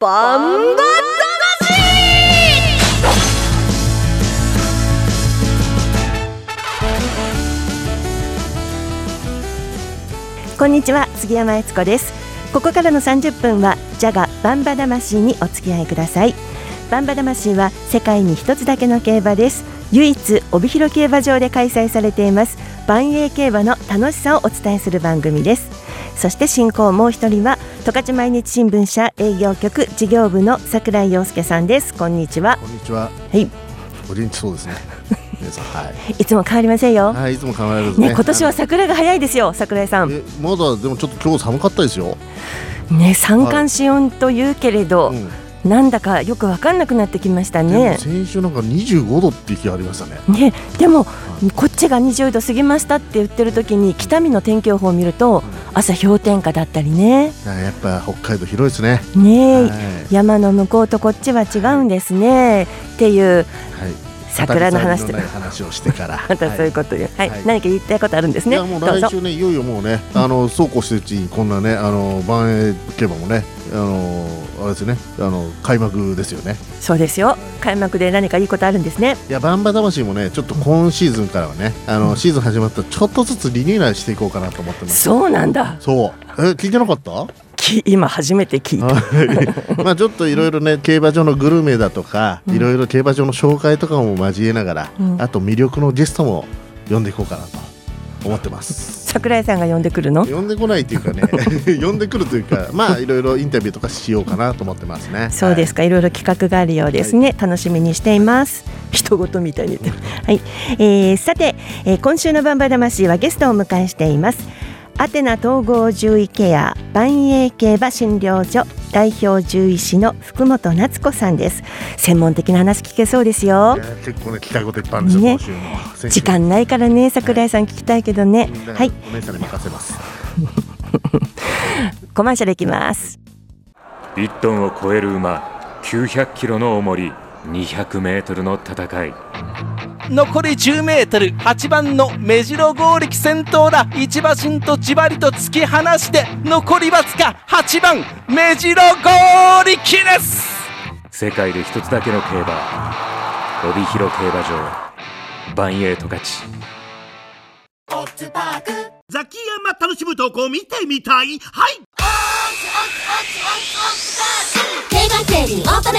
バンバこんにちは杉山悦子です。ここからの30分はジャガバンバ魂にお付き合いください。バンバ魂は世界に一つだけの競馬です。唯一帯広競馬場で開催されています万栄競馬の楽しさをお伝えする番組です。そして進行もう一人は十勝毎日新聞社営業局事業部の櫻井陽介さんです。こんにちは。こんにちは。はい。お元気そうですね。皆さんはい。いつも変わりませんよ。はいいつも変わらずね。ね今年は桜が早いですよ桜井さん。えまだでもちょっと今日寒かったですよ、ね三寒四温というけれど、うん。なんだかよくわかんなくなってきましたね。先週なんか25度って日ありましたね。ねでもこっちが20度過ぎましたって言ってる時に北見の天気予報を見ると朝氷点下だったりね。いややっぱ北海道広いですね。ねえ、はい。山の向こうとこっちは違うんですね。っていうはい桜の話と当たり障りのない話をしてから。またそういうこと。で、はい。はい。何か言いたいことあるんですね。いやもう来週ねいよいよもうねあのそうこうしてるうちにこんなねあの万栄競馬もねあのあれですね。あの開幕ですよね。そうですよ。開幕で何かいいことあるんですね。いやバンバ魂もねちょっと今シーズンからはねあのシーズン始まったらちょっとずつリニューアルしていこうかなと思ってます。そうなんだ。そう。え聞いてなかった？き今初めて聞いた。はい。まあちょっといろいろね競馬場のグルメだとかいろいろ競馬場の紹介とかも交えながら、うん。あと魅力のゲストも呼んでいこうかなと思ってます。桜井さんが呼んでくるの？呼んでこないっていうかね 呼んでくるというかまあいろいろインタビューとかしようかなと思ってますね。そうですか、い。ろいろ企画があるようですね、楽しみにしています。人事みたいに。言ってる。はい、えー、さて、えー、今週のバンバ魂はゲストをお迎えしています。アテナ統合獣医ケア万栄競馬診療所代表獣医師の福本夏子さんです。専門的な話聞けそうですよ。結構ね聞きたいこといっぱいあるんですよ、ね。時間ないからね、桜井さん聞きたいけどね。はい、お姉さんに任せます。コマーシャルいきます。1トンを超える馬900キロの重り200メートルの戦い残り 10m8 番の目白剛力先頭だ。一馬身とじわりと突き放して残りわずか8番目白剛力です。世界で一つだけの競馬。帯広競馬場。バンエイト勝ちザキヤマ楽しむとこ見てみたい。はい。競馬競輪オートで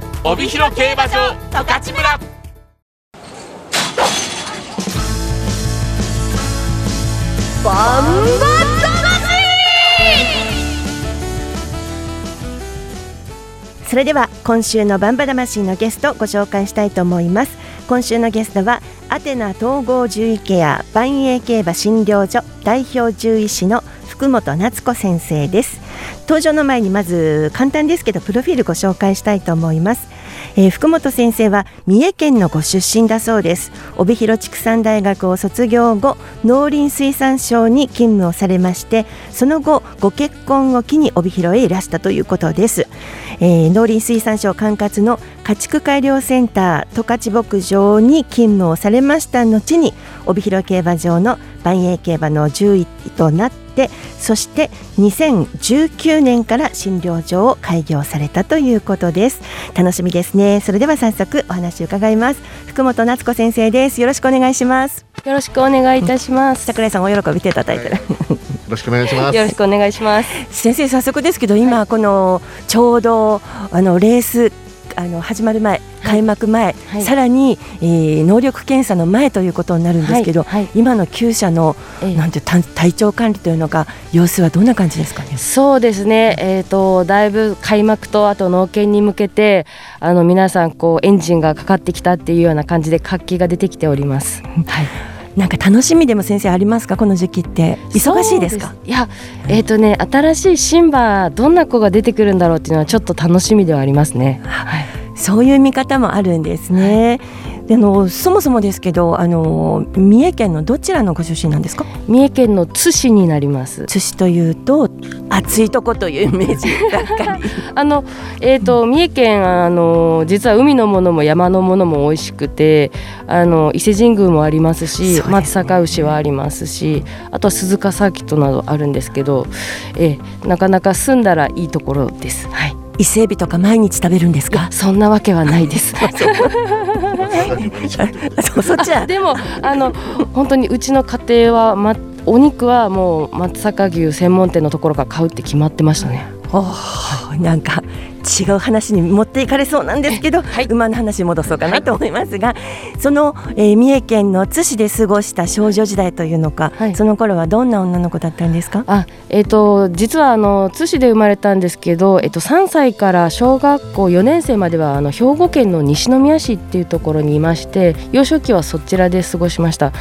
帯広競馬場十勝村。バンバそれでは今週のバンバ魂のゲストをご紹介したいと思います。今週のゲストはアテナ統合獣医ケア万栄競馬診療所代表獣医師の福本夏子先生です。登場の前にまず簡単ですけどプロフィールご紹介したいと思います。えー福本先生は三重県のご出身だそうです。帯広畜産大学を卒業後農林水産省に勤務をされましてその後ご結婚を機に帯広へいらしたということです、えー農林水産省管轄の家畜改良センター十勝牧場に勤務をされました後に帯広競馬場の万栄競馬の獣医となってそして2019年から診療所を開業されたということです。楽しみですね。それでは早速お話を伺います。福本夏子先生です。よろしくお願いします。よろしくお願いいたします。桜井さんお喜び手叩いてる、よろしくお願いします。よろしくお願いします。先生早速ですけど今このちょうどあのレースあの始まる前開幕前、はいさらに、えー能力検査の前ということになるんですけど、はいはい今の厩舎の、ええなんて体体調管理というのが様子はどんな感じですかね？そうですね。えっ、とだいぶ開幕とあと農研に向けてあの皆さんこうエンジンがかかってきたっていうような感じで活気が出てきております。はい。なんか楽しみでも先生ありますか？この時期って忙しいですか？いやえっ、とね新しいシンバどんな子が出てくるんだろうっていうのはちょっと楽しみではありますね。はい。そういう見方もあるんですね。であのそもそもですけどあの三重県のどちらのご出身なんですか？三重県の津市になります。津市というと暑いとこというイメージ。あの、えーと、三重県あの実は海のものも山のものも美味しくてあの伊勢神宮もありますし、ね、松阪牛はありますしあとは鈴鹿サーキットなどあるんですけど、えー、なかなか住んだらいいところです。はい伊勢海老とか毎日食べるんですか？そんなわけはないです。でもあの本当にうちの家庭は、ま、お肉はもう松阪牛専門店のところから買うって決まってましたね。おなんか違う話に持っていかれそうなんですけど、はい、馬の話に戻そうかなと思いますが、はい、その、えー、三重県の津市で過ごした少女時代というのか、はい、その頃はどんな女の子だったんですか？あ、えーと、実はあの津市で生まれたんですけど、えーと、3歳から小学校4年生まではあの兵庫県の西宮市っていうところにいまして幼少期はそちらで過ごしました。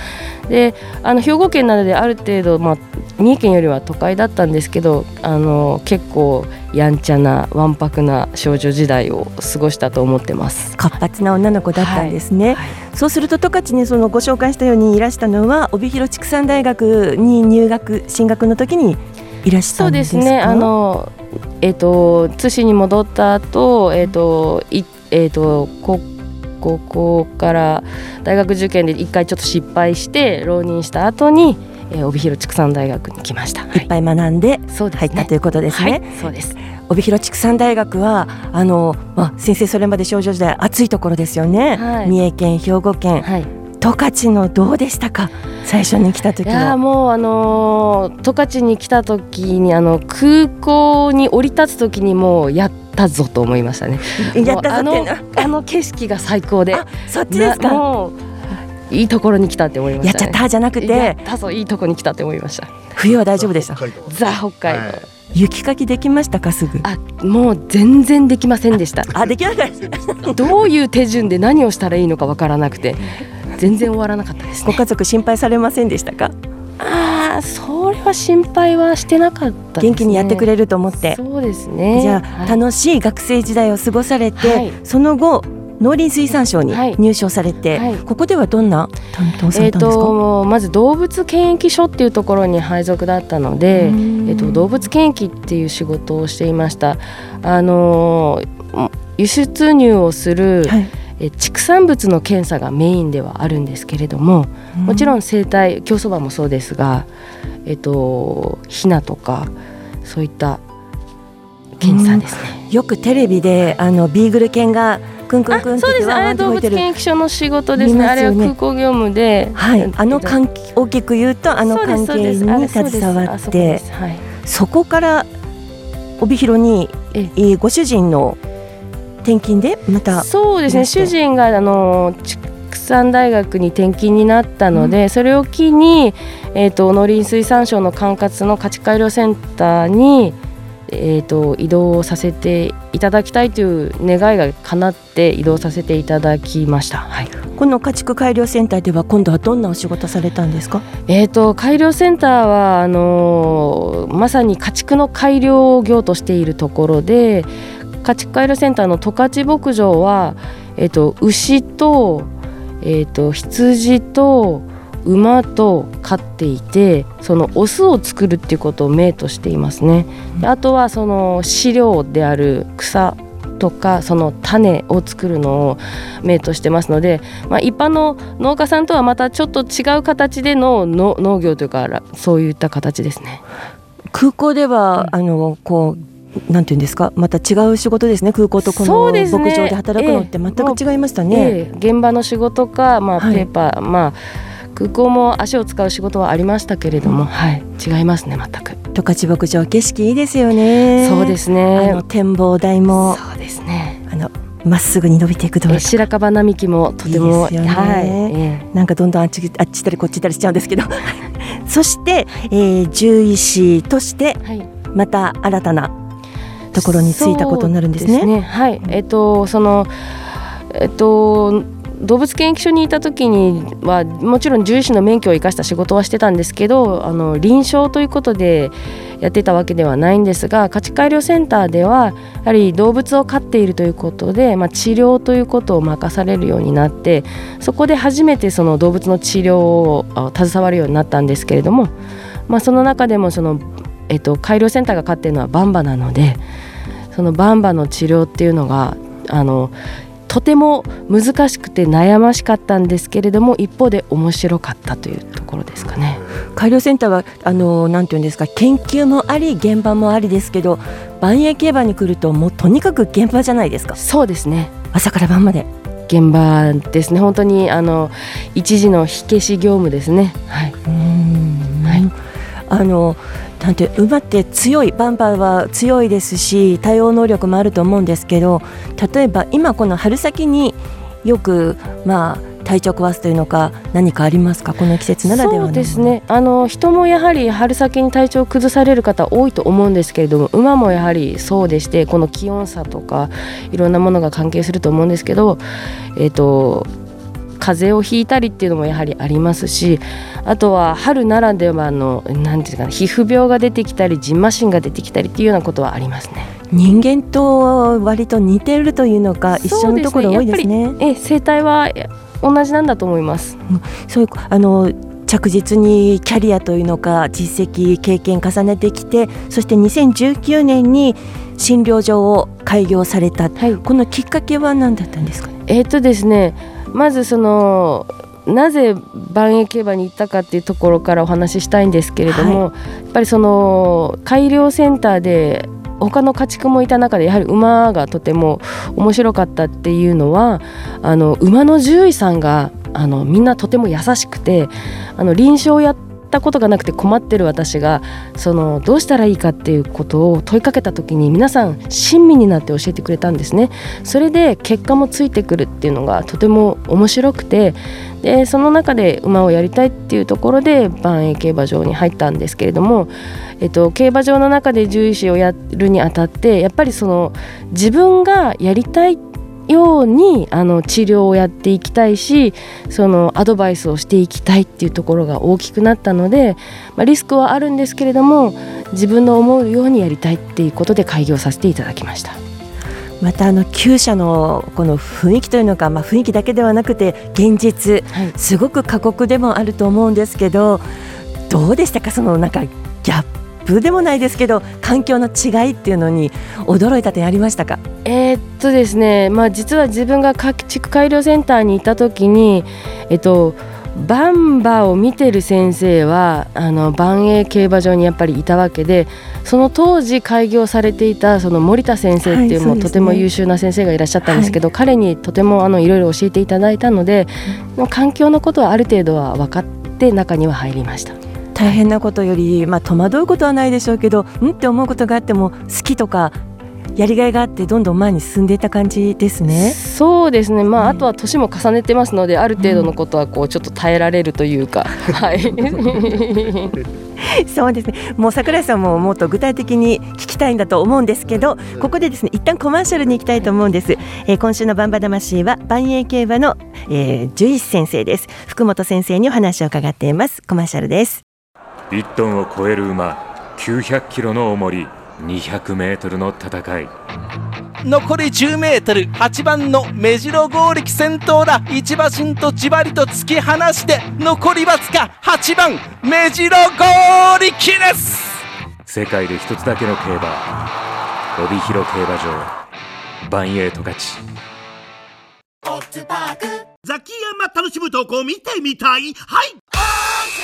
であの兵庫県などである程度、まあ、三重県よりは都会だったんですけどあの結構やんちゃなわんぱくな少女時代を過ごしたと思ってます。活発な女の子だったんですね、はい。はい、そうすると十勝にそのご紹介したようにいらしたのは帯広畜産大学に入学進学の時にいらしたんですそうですね。あのえっ、ー、と津市に戻った後えっ、ー、といえっ、ー、と高校から大学受験で一回ちょっと失敗して浪人した後にえー、帯広畜産大学に来ました、い、っぱい学んで入ったということですね。そうです。帯広畜産大学はあの、まあ、先生それまで少女時代暑いところですよね、はい、三重県兵庫県、はい、十勝のどうでしたか？最初に来た時いやもうあの十勝に来た時にあの空港に降り立つ時にもうやったぞと思いましたね。やったぞあのあの景色が最高で。そっちですか。もういいところに来たって思いました、ね、やっちゃったじゃなくて。たぞいいところに来たって思いました。冬は大丈夫でした。ザ北海道、はい、雪かきできましたかすぐ？あもう全然できませんでした。あできなかったどういう手順で何をしたらいいのかわからなくて全然終わらなかったです、ね、ご家族心配されませんでしたか？ああそれは心配はしてなかった、ね、元気にやってくれると思って。そうですね。じゃあ、はい、楽しい学生時代を過ごされて、はい、その後農林水産省に入省されて、はい。はい、ここではどんな担当されたんですか、えーと、まず動物検疫所っていうところに配属だったので、えーと、動物検疫っていう仕事をしていました。あの輸出入をする、はい。え畜産物の検査がメインではあるんですけれどももちろん生態競走馬もそうですが、えっと、ヒナとかそういった検査ですね。よくテレビであのビーグル犬がくんくんくんそうです。あれ動物検疫所の仕事ですね、ね、あれは空港業務ではい。あの関係大きく言うとあの関係に携わってそ,、はい、そこから帯広にえご主人の転勤でまたそうですね。主人があの畜産大学に転勤になったので、うん、それを機に、えーと、農林水産省の管轄の家畜改良センターにえーと、移動させていただきたいという願いが叶って移動させていただきました、はい、この家畜改良センターでは今度はどんなお仕事されたんですか、えーと、改良センターはあのー、まさに家畜の改良業としているところで家畜改良センターの十勝牧場は、えーと、牛と,、えー、と羊と馬と飼っていてそのオスを作るっていうことを命としていますね。あとはその飼料である草とかその種を作るのを命としてますので、まあ、一般の農家さんとはまたちょっと違う形での農業というかそういった形ですね。空港では、うん、あのこうなんていうんですか？また違う仕事ですね？空港とこの牧場で働くのって全く違いましたね。ええ。現場の仕事か、まあ、ペーパー、はい、まあ空港も足を使う仕事はありましたけれども、はい、違いますね全く。十勝牧場景色いいですよね。そうですね。あの展望台も。そうですね。あのまっすぐに伸びていく道路白樺並木もとてもいい、ね、はい。えー、なんかどんどんあっちあっちたりこっち行ったりしちゃうんですけど。そして、えー、獣医師としてまた新たなところに着いたことになるんですね。すね。はい、えっ、ー、とそのえっ、ー、と動物検疫所にいた時にはもちろん獣医師の免許を生かした仕事はしてたんですけどあの臨床ということでやってたわけではないんですが家畜改良センターではやはり動物を飼っているということで、まあ、治療ということを任されるようになってそこで初めてその動物の治療を携わるようになったんですけれども、まあ、その中でもその、えっと、改良センターが飼っているのはバンバなのでそのバンバの治療っていうのがあのとても難しくて悩ましかったんですけれども一方で面白かったというところですかね。改良センターはあのなんていうんですか研究もあり現場もありですけど万栄競馬に来るともうとにかく現場じゃないですか。そうですね。朝から晩まで。現場ですね。本当にあの一時の火消し業務ですね。はい。うん。はい。あのなんて馬って強いバンバーは強いですし対応能力もあると思うんですけど例えば今この春先によくまあ体調壊すというのか何かありますか？この季節ならではそうですね。あの人もやはり春先に体調を崩される方多いと思うんですけれども馬もやはりそうでしてこの気温差とかいろんなものが関係すると思うんですけどえっ、ー、と風邪をひいたりっていうのもやはりありますしあとは春ならではの何ていうか皮膚病が出てきたりじんましんが出てきたりっていうようなことはありますね。人間と割と似てるというのか、一緒のところ多いですね。え生態は同じなんだと思います。そういうあの着実にキャリアというのか実績経験重ねてきてそして2019年に診療所を開業された、はい、このきっかけは何だったんですか、ね、えー、っとですねまずそのなぜ万栄競馬に行ったかっていうところからお話ししたいんですけれども、はい、やっぱりその改良センターで他の家畜もいた中でやはり馬がとても面白かったっていうのはあの馬の獣医さんがあのみんなとても優しくてあの臨床をやったことがなくて困ってる私がそのどうしたらいいかっていうことを問いかけた時に皆さん親身になって教えてくれたんですね。それで結果もついてくるっていうのがとても面白くてでその中で馬をやりたいっていうところで万栄競馬場に入ったんですけれども、えっと、競馬場の中で獣医師をやるにあたってやっぱりその自分がやりたいってようにあの治療をやっていきたいしそのアドバイスをしていきたいっていうところが大きくなったので、まあ、リスクはあるんですけれども自分の思うようにやりたいっていうことで開業させていただきました。またあの厩舎のこの雰囲気というのか、まあ、雰囲気だけではなくて現実、はい、すごく過酷でもあると思うんですけどどうでしたか？そのなんかギャップでもないですけど環境の違いっていうのに驚いた点ありましたか？えー、っとですね、まあ、実は自分が家畜改良センターにいた時に、えっと、バンバを見てる先生はあの万栄競馬場にやっぱりいたわけでその当時開業されていたその森田先生っていうも、はい、とても優秀な先生がいらっしゃったんですけど、はい、彼にとてもあのいろいろ教えていただいたので、うん、環境のことはある程度は分かって中には入りました。大変なことより、まあ、戸惑うことはないでしょうけどんって思うことがあっても好きとかやりがいがあってどんどん前に進んでいた感じですね。そうですね。まあ、あとは年も重ねてますので、ある程度のことはこうちょっと耐えられるというか、はい。そうですね。もう桜井さんももっと具体的に聞きたいんだと思うんですけど、ここでですね、一旦コマーシャルに行きたいと思うんです。えー、今週のバンバ魂は万栄競馬の、えー、獣医師先生です。福本先生にお話を伺っています。コマーシャルです。1トンを超える馬、900キロの重り。200メートルの戦い。残り10メートル8番の目白剛力先頭だ。一馬身とじわりと突き放して残りわずか8番目白剛力です。世界で一つだけの競馬帯広競馬場。バンエイト勝ち。ザキヤマ楽しむ投稿見てみたい？はい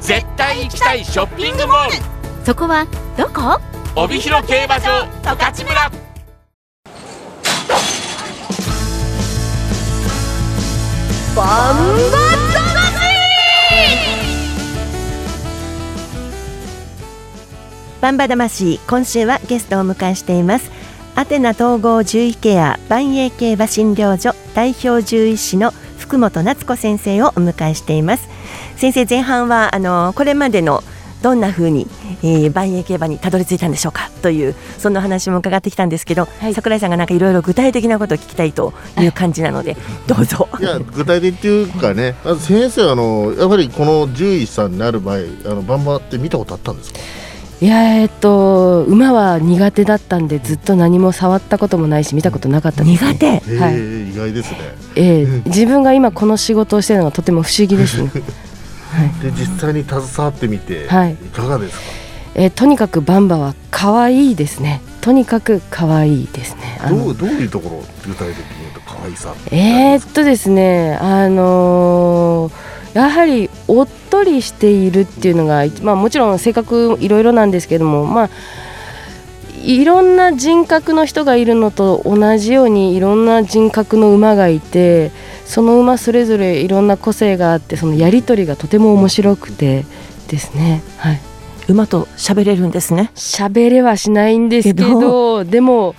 絶対行きたいショッピングモール。そこはどこ？帯広競馬場十勝村。バンババンバ魂今週はゲストを迎えしています。アテナ統合獣医ケア万栄競馬診療所代表獣医師の福本夏子先生をお迎えしています。先生前半はあのこれまでのどんな風に、えー、万栄競馬にたどり着いたんでしょうかというそんな話も伺ってきたんですけど、はい。桜井さんがなんかいろいろ具体的なことを聞きたいという感じなので どうぞ。いや具体的っていうかね先生あのやっぱりこの獣医さんになる前あのバンバって見たことあったんですか？いやえっと馬は苦手だったんでずっと何も触ったこともないし見たことなかったです、ね、苦手？えーはい意外ですね。ええ自分が今この仕事をしているのがとても不思議ですね、で実際に携わってみて、はい。いかがですか？えーとにかくバンバは可愛いですね。とにかく可愛いですね。あのどうどういうところ具体的に言うと可愛さえーっとですねあのーやはりおっとりしているっていうのが、まあ、もちろん性格いろいろなんですけども、まあ、いろんな人格の人がいるのと同じようにいろんな人格の馬がいてその馬それぞれいろんな個性があってそのやり取りがとても面白くてですね。はい馬と喋れるんですね。喋れはしないんですけどでも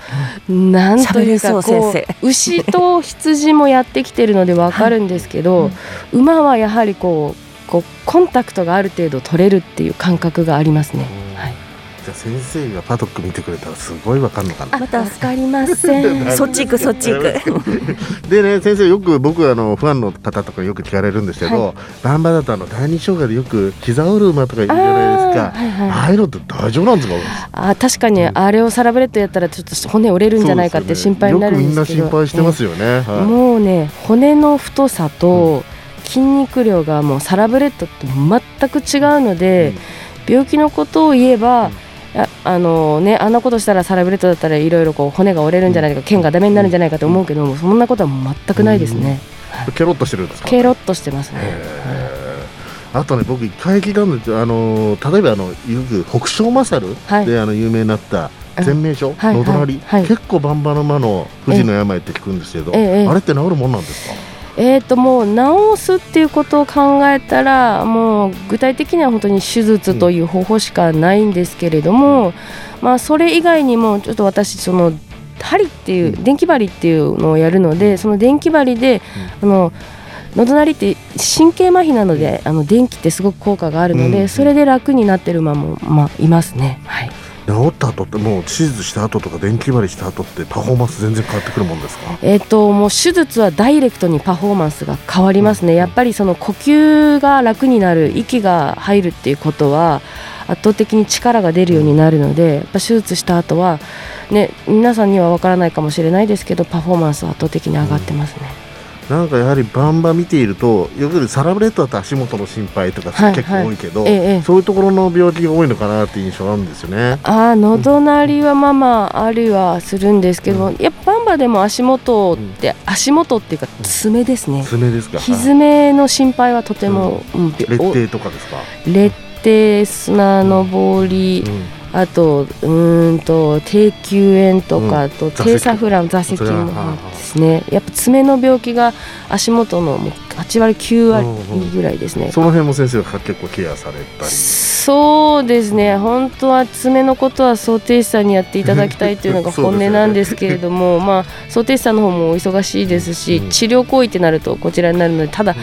なんというかこ先う牛と羊もやってきてるのでわかるんですけど、馬はやはりこうこうコンタクトがある程度取れるっていう感覚がありますね。はい、じゃあ先生がパドック見てくれたらすごいわかんのかな。またわかりません。そっち行くそっち行く。でね先生よく僕あのファンの方とかよく聞かれるんですけど、バンバだとあの第二障害でよく膝折る馬とかいるじゃないですか。あーはいはい。ああいうのって大丈夫なんですか？あ確かにあれをサラブレッドやったらちょっと骨折れるんじゃないかって心配になるんですけど。よくみんな心配してますよね、はい。もうね骨の太さと筋肉量がもうサラブレッドって全く違うので、病気のことを言えば、いやあのね、あんなことしたらサラブレッドだったらいろいろこう骨が折れるんじゃないか、腱がダメになるんじゃないかと思うけども、そんなことは全くないですね、ケロッとしてるんですか？ケロッとしてますね。あとね僕一回聞いたんですよ。あの例えばあのよく北勝勝はい。で、あの有名になった全名所、はいのどなり、結構バンバの馬の富士の病って聞くんですけど、あれって治るもんなんですか、えー、ともう治すっていうことを考えたらもう具体的には本当に手術という方法しかないんですけれども、まあ、それ以外にもちょっと私その針っていう電気針っていうのをやるのでその電気針であの喉鳴りって神経麻痺なのであの電気ってすごく効果があるので、うん。それで楽になってる馬も、まあ、いますね。はい治った後ってもう手術した後とか電気針した後ってパフォーマンス全然変わってくるもんですか？えっともう手術はダイレクトにパフォーマンスが変わりますね、やっぱりその呼吸が楽になる、息が入るっていうことは、圧倒的に力が出るようになるので、やっぱ手術した後は、ね、皆さんには分からないかもしれないですけど、パフォーマンスは圧倒的に上がってますね。なんかやはりバンバ見ているとよくサラブレッドだと足元の心配とかはい結構多いけど、はいええ。そういうところの病気が多いのかなっていう印象があるんですよね。あー喉鳴りはまあまああるはするんですけど、やっぱバンバでも足元って、足元っていうか爪ですね、爪ですか。ひづめの心配はとても、うん劣勢とかですか？劣低砂のぼり、あとうーんと低球炎とか、うん。あと低サフラン座席もですねやっぱ爪の病気が足元のもう8割9割ぐらいですね、その辺も先生が結構ケアされたり？そうですね本当は爪のことは想定士さんにやっていただきたいというのが本音なんですけれども、まあ想定士さんの方もお忙しいですし、治療行為ってなるとこちらになるのでただ、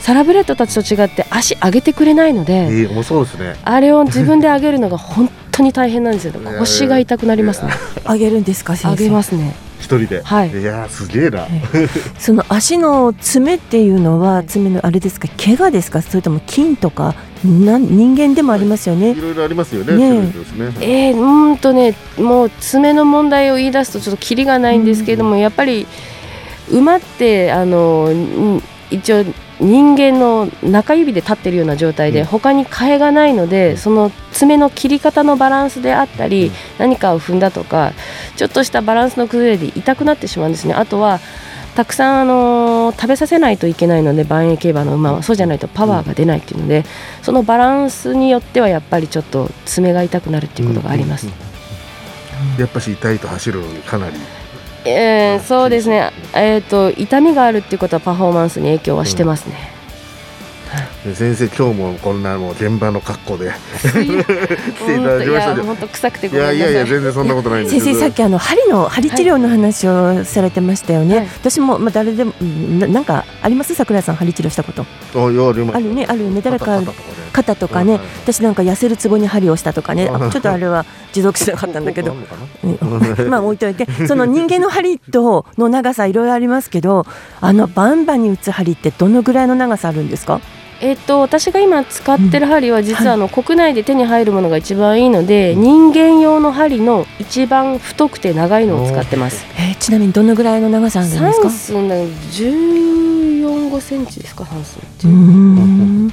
サラブレッドたちと違って足上げてくれないので、ええ、面白いですね。あれを自分で上げるのが本当に大変なんですよ。腰が痛くなりますね。あげるんですか先生？上げますね。一人で。はい。いやーすげえな。その足の爪っていうのは爪のあれですか？怪我ですか？それとも筋とかなん人間でもありますよね。い。ろいろありますよね。ねえ。種類ですね。えー、うーんとねもう爪の問題を言い出すとちょっとキリがないんですけれども、やっぱり馬ってあのん一応人間の中指で立ってるような状態で、他に替えがないのでその爪の切り方のバランスであったり、何かを踏んだとかちょっとしたバランスの崩れで痛くなってしまうんですねあとはたくさん、あのー食べさせないといけないので万栄競馬の馬はそうじゃないとパワーが出ないっていうので、そのバランスによってはやっぱりちょっと爪が痛くなるっていうことがあります。やっぱし痛いと走るのにかなり。えーそうですね、えー、と痛みがあるっていうことはパフォーマンスに影響はしてますね。で 先生今日もこんなもう現場の格好で 来ていただきましたで本当臭くてごい。やいやいや全然そんなことないんです先生さっきあの針の針治療の話をされてましたよね、はい。私もまあ誰でもうんななんかあります？桜井さん針治療したこと。あるね。あるよね。誰か肩とかね。私なんか痩せるツボに針をしたとかね。ちょっとあれは持続しなかったんだけど。まあ置いといて。その人間の針との長さいろいろありますけどあのバンバンに打つ針ってどのぐらいの長さあるんですか？えっと私が今使ってる針は実はあの国内で手に入るものが一番いいので、人間用の針の一番太くて長いのを使ってます。えーちなみにどのぐらいの長さあるんですか？三寸の14、5センチですか、三寸ってう。ーん。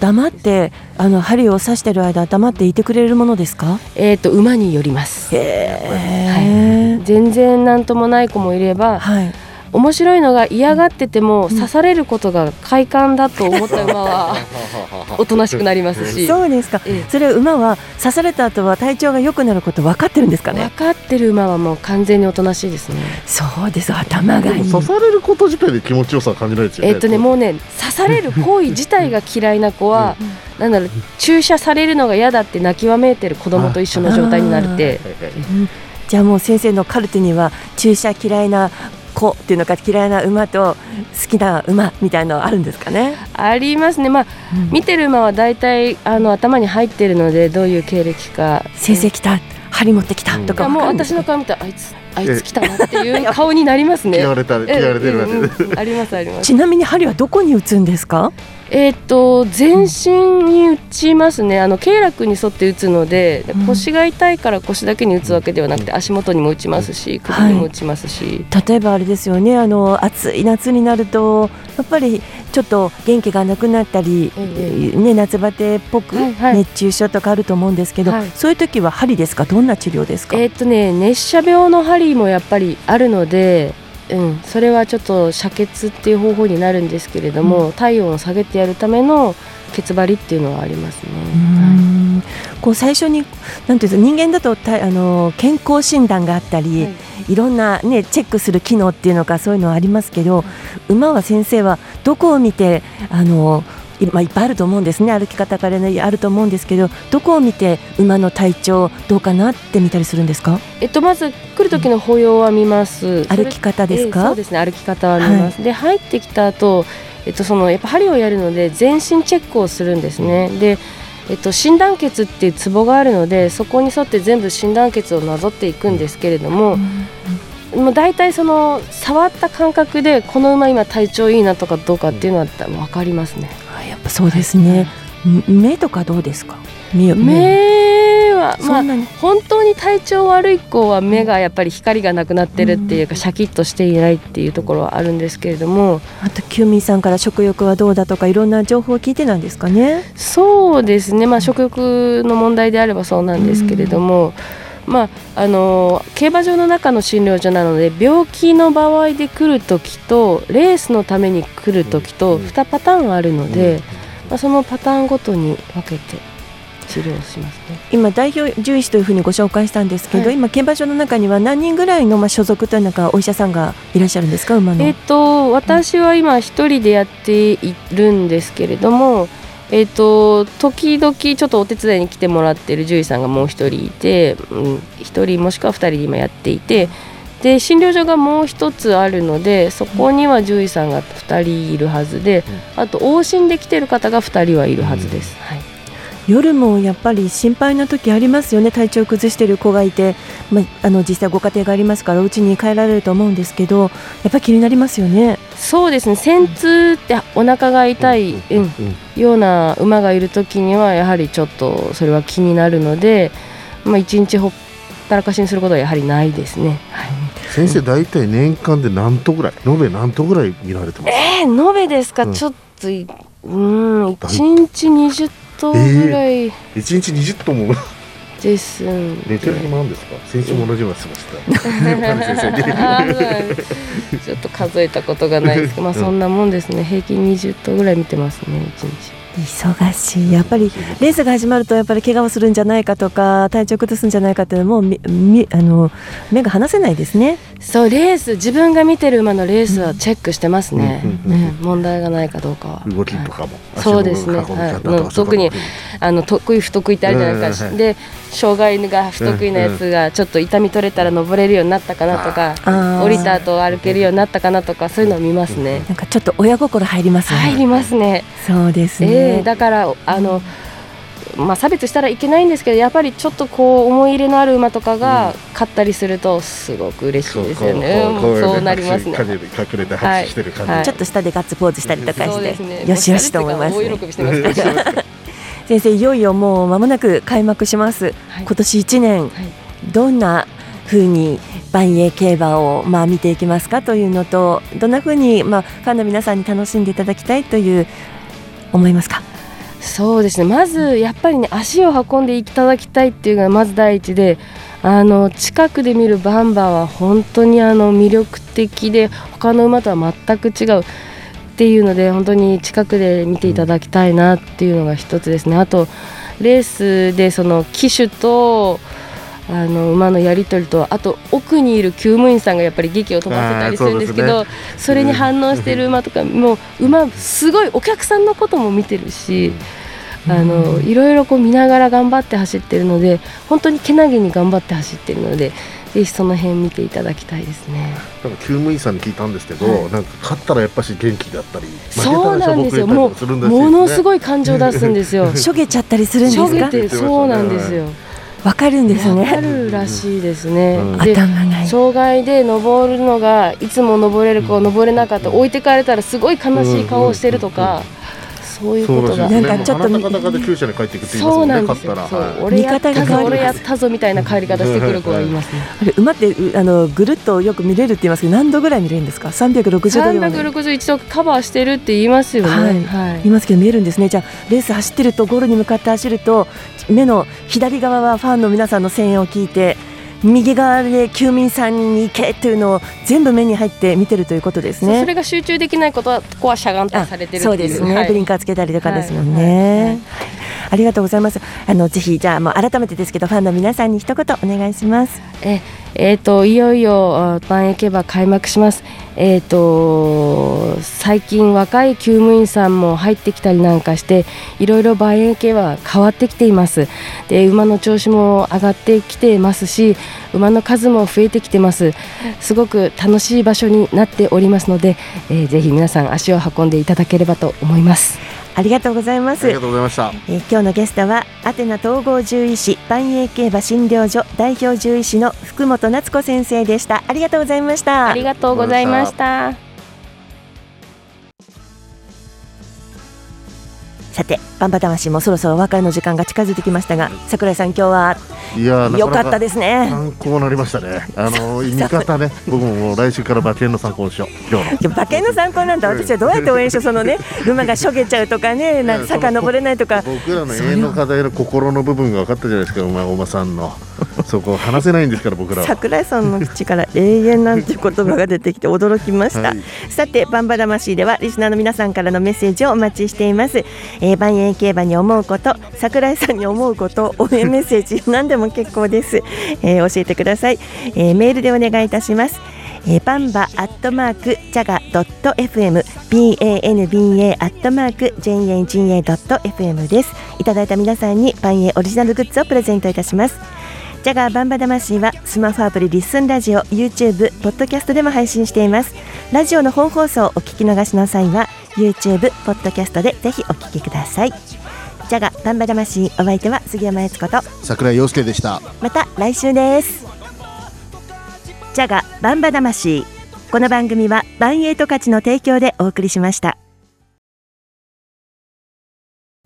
黙ってあの針を刺してる間黙っていてくれるものですか？えっと馬によります。へー。全然なんともない子もいれば、はい面白いのが嫌がってても刺されることが快感だと思った馬はおとなしくなりますし。そうですか。ええ。それ馬は刺された後は体調が良くなること分かってるんですか分ねかってる馬はもう完全におとなしいですね。そうです。頭がいい。刺されること自体で気持ちよさは感じないですよねえっとねもうね刺される行為自体が嫌いな子は、なんだろう注射されるのが嫌だって泣きわめいてる子供と一緒の状態になるって。じゃあもう先生のカルテには注射嫌いな子っていうのか嫌いな馬と好きな馬みたいなのあるんですかね？ありますね。まあ、見てる馬は大体あの頭に入ってるのでどういう経歴か。先生来た針持ってきたとかいやもう私の顔見たらあいつあいつ来たなっていう顔になりますね。嫌われた嫌われてるわけでうんうんうん。ありますあります。ちなみに針はどこに打つんですか？えーっと全身に打ちますね。あの経絡に沿って打つのででうん。腰が痛いから腰だけに打つわけではなくて足元にも打ちますし首にも打ちますし、例えばあれですよね。あの暑い夏になるとやっぱりちょっと元気がなくなったり、えね、夏バテっぽくはいはい。熱中症とかあると思うんですけど、はい。そういう時は針ですか？どんな治療ですか、えーっとね熱射病の針もやっぱりあるので、うん、それはちょっと遮血っていう方法になるんですけれども、体温を下げてやるための血張りっていうのはありますね。こう最初になんていうんですか人間だとたあの健康診断があったり、はい。い、ろんな、ね、チェックする機能っていうのかそういうのはありますけど、馬は先生はどこを見てあのい,、まあ、いっぱいあると思うんですね。歩き方から、ね、あると思うんですけどどこを見て馬の体調どうかなって見たりするんですか？えっと、まず来る時の歩様は見ます。歩き方ですか、えーそうですね。歩き方は見ます、で入ってきた後、えっとそのやっぱ針をやるので全身チェックをするんですね。でえっと、診断血っていうツボがあるのでそこに沿って全部診断血をなぞっていくんですけれども、もう大体その触った感覚でこの馬今体調いいなとかどうかっていうのは分かりますね。あやっぱそうですね、ん目とかどうですか？目目。は、まあ本当に体調悪い子は目がやっぱり光がなくなってるっていうか、シャキッとしていないっていうところはあるんですけれども。あとキューミンさんから食欲はどうだとかいろんな情報を聞いてなんですかね？そうですね、まあ、食欲の問題であればそうなんですけれども、まあ、あの競馬場の中の診療所なので病気の場合で来る時とレースのために来る時と2パターンあるので、まあ、そのパターンごとに分けて治療しますね。今代表獣医師というふうにご紹介したんですけど、はい。今競馬場の中には何人ぐらいのまあ所属というのかお医者さんがいらっしゃるんですか？馬の、えっと私は今一人でやっているんですけれども、えっと時々ちょっとお手伝いに来てもらってる獣医さんがもう一人いて、うん、一人もしくは二人で今やっていてで診療所がもう一つあるのでそこには獣医さんが二人いるはずで、あと往診で来てる方が二人はいるはずです。はい夜もやっぱり心配な時ありますよね体調を崩している子がいて、まあ、あの実際ご家庭がありますからお家に帰られると思うんですけどやっぱり気になりますよね。そうですね。戦痛ってお腹が痛い、うんような馬がいる時にはやはりちょっとそれは気になるので、まあ、一日ほったらかしにすることはやはりないですね。はい。先生大体年間で何頭ぐらい延べ何頭ぐらい見られてます？えー、延べですか、うん。ちょっというん一日20頭ぐらい。一日20頭もですんで、寝てる暇あるんですか？先週も同じような質問してた ちょっと数えたことがないですけど、まあ、うんそんなもんですね。平均20頭ぐらい見てますね一日。忙しい。やっぱりレースが始まるとやっぱり怪我をするんじゃないかとか体調崩すんじゃないかっていうのもみみあの目が離せないですね。そうレース自分が見てる馬のレースはチェックしてますね、うんうんうんね問題がないかどうかは。動きとかも、そうですね、はい、特にあの得意不得意ってあるじゃないですか、で障害が不得意なやつがちょっと痛み取れたら登れるようになったかなとか、降りた後歩けるようになったかなとかそういうのを見ますね、なんかちょっと親心入りますね、入りますね。そうですえね、えだからあの、まあ、差別したらいけないんですけどやっぱりちょっとこう思い入れのある馬とかが勝ったりするとすごく嬉しいですよね、こうこうこうそうなりますね。隠れ隠れて拍手してる感じ、はい。ちょっと下でガッツポーズしたりとかして、そうですね。よしよしと思います、大喜びしてます。先生いよいよもう間もなく開幕します、はい。今年1年、はい。どんな風に万栄競馬をまあ見ていきますかというのとどんな風にまあファンの皆さんに楽しんでいただきたいという思いますか？そうですね。まずやっぱりね足を運んでいただきたいっていうのがまず第一であの近くで見るバンバは本当にあの魅力的で他の馬とは全く違うっていうので本当に近くで見ていただきたいなっていうのが一つですね。あとレースでその騎手とあの馬のやり取りとあと奥にいる厩務員さんがやっぱり劇を飛ばせたりするんですけどそれに反応してる馬とかもう馬すごいお客さんのことも見てるし、あのいろいろこう見ながら頑張って走ってるので本当にけなげに頑張って走ってるのでぜひその辺見ていただきたいですね。なんか厩務員さんに聞いたんですけど、はいなんか勝ったらやっぱし元気だったりそうなんですよもうものすごい感情出すんですよ。しょげちゃったりするんですしょげかてそうなんですよ。わかるんですわかねるらしいですね。うんで頭がいい障害で登るのがいつも登れる子登れなかった置いてかれたらすごい悲しい顔をしてるとかそういうことがそうらしいですね。なんかちょっともう鼻高々で厩舎に帰っていくって言いますそうなんですよ。勝ったら、そう。はい俺やったぞ俺やったぞみたいな帰り方してくる子がいます。ね。あれ馬ってうあのぐるっとよく見れるって言い。ますけど何度ぐらい。見れるんですか360度ぐらい。361度カバーしてるって言い。ますよね。はい。はい。言い。ますけど見えるんですねじゃあレース走ってるとゴールに向かって走ると目の左側はファンの皆さんの声援を聞い。て右側で休民さんに行けっていうのを全部目に入って見てるということですね。それが集中できないことはここはしゃがんとされてる。そうですね、はいブリンカーつけたりとかですもんね。はいありがとうございます。あのぜひじゃあもう改めてですけどファンの皆さんに一言お願いします。ええー、といよいよ万栄競馬開幕します、えー、と最近若い厩務員さんも入ってきたりなんかしていろいろ万栄競馬は変わってきています。で馬の調子も上がってきてますし馬の数も増えてきてます。すごく楽しい場所になっておりますので、えーぜひ皆さん足を運んでいただければと思います。ありがとうございます。ありが。とうございました。えー今日のゲストはアテナ統合獣医師万栄競馬診療所代表獣医師の福本夏子先生でした。ありがとうございました。ありがとうございましたさてバンバ魂もそろそろお別れの時間が近づいてきましたが桜井さん今日はいやー良かったですね。参考になりましたね。あの 見方ね僕も来週から馬券の参考にしよう。今日の。馬券の参考なんて私はどうやって応援しようそのね 馬がしょげちゃうとかねなんか坂登れないとか。僕らの永遠の課題の心の部分が分かったじゃないですか馬馬さんの。そこ話せないんですから僕らは。桜井さんの口から永遠なんていう言葉が出てきて驚きました、はい。さてバンバ魂ではリスナーの皆さんからのメッセージをお待ちしています、えー、万栄競馬に思うこと桜井さんに思うこと応援メッセージ 何でも結構です、えー教えてください、えーメールでお願いいたします。えーバンバアットマークジャガドット FM banba アットマーク jaga ドット FM です。いただいた皆さんにバンエオリジナルグッズをプレゼントいたします。ジャガーバンバ魂はスマホアプリリッスンラジオ YouTube ポッドキャストでも配信しています。ラジオの本放送をお聞き逃しの際は YouTube ポッドキャストでぜひお聞きください。ジャガーバンバ魂お相手は杉山悦子と。桜井陽介でした。また来週です。ジャガバンバ魂。この番組はバンエイト価値の提供でお送りしました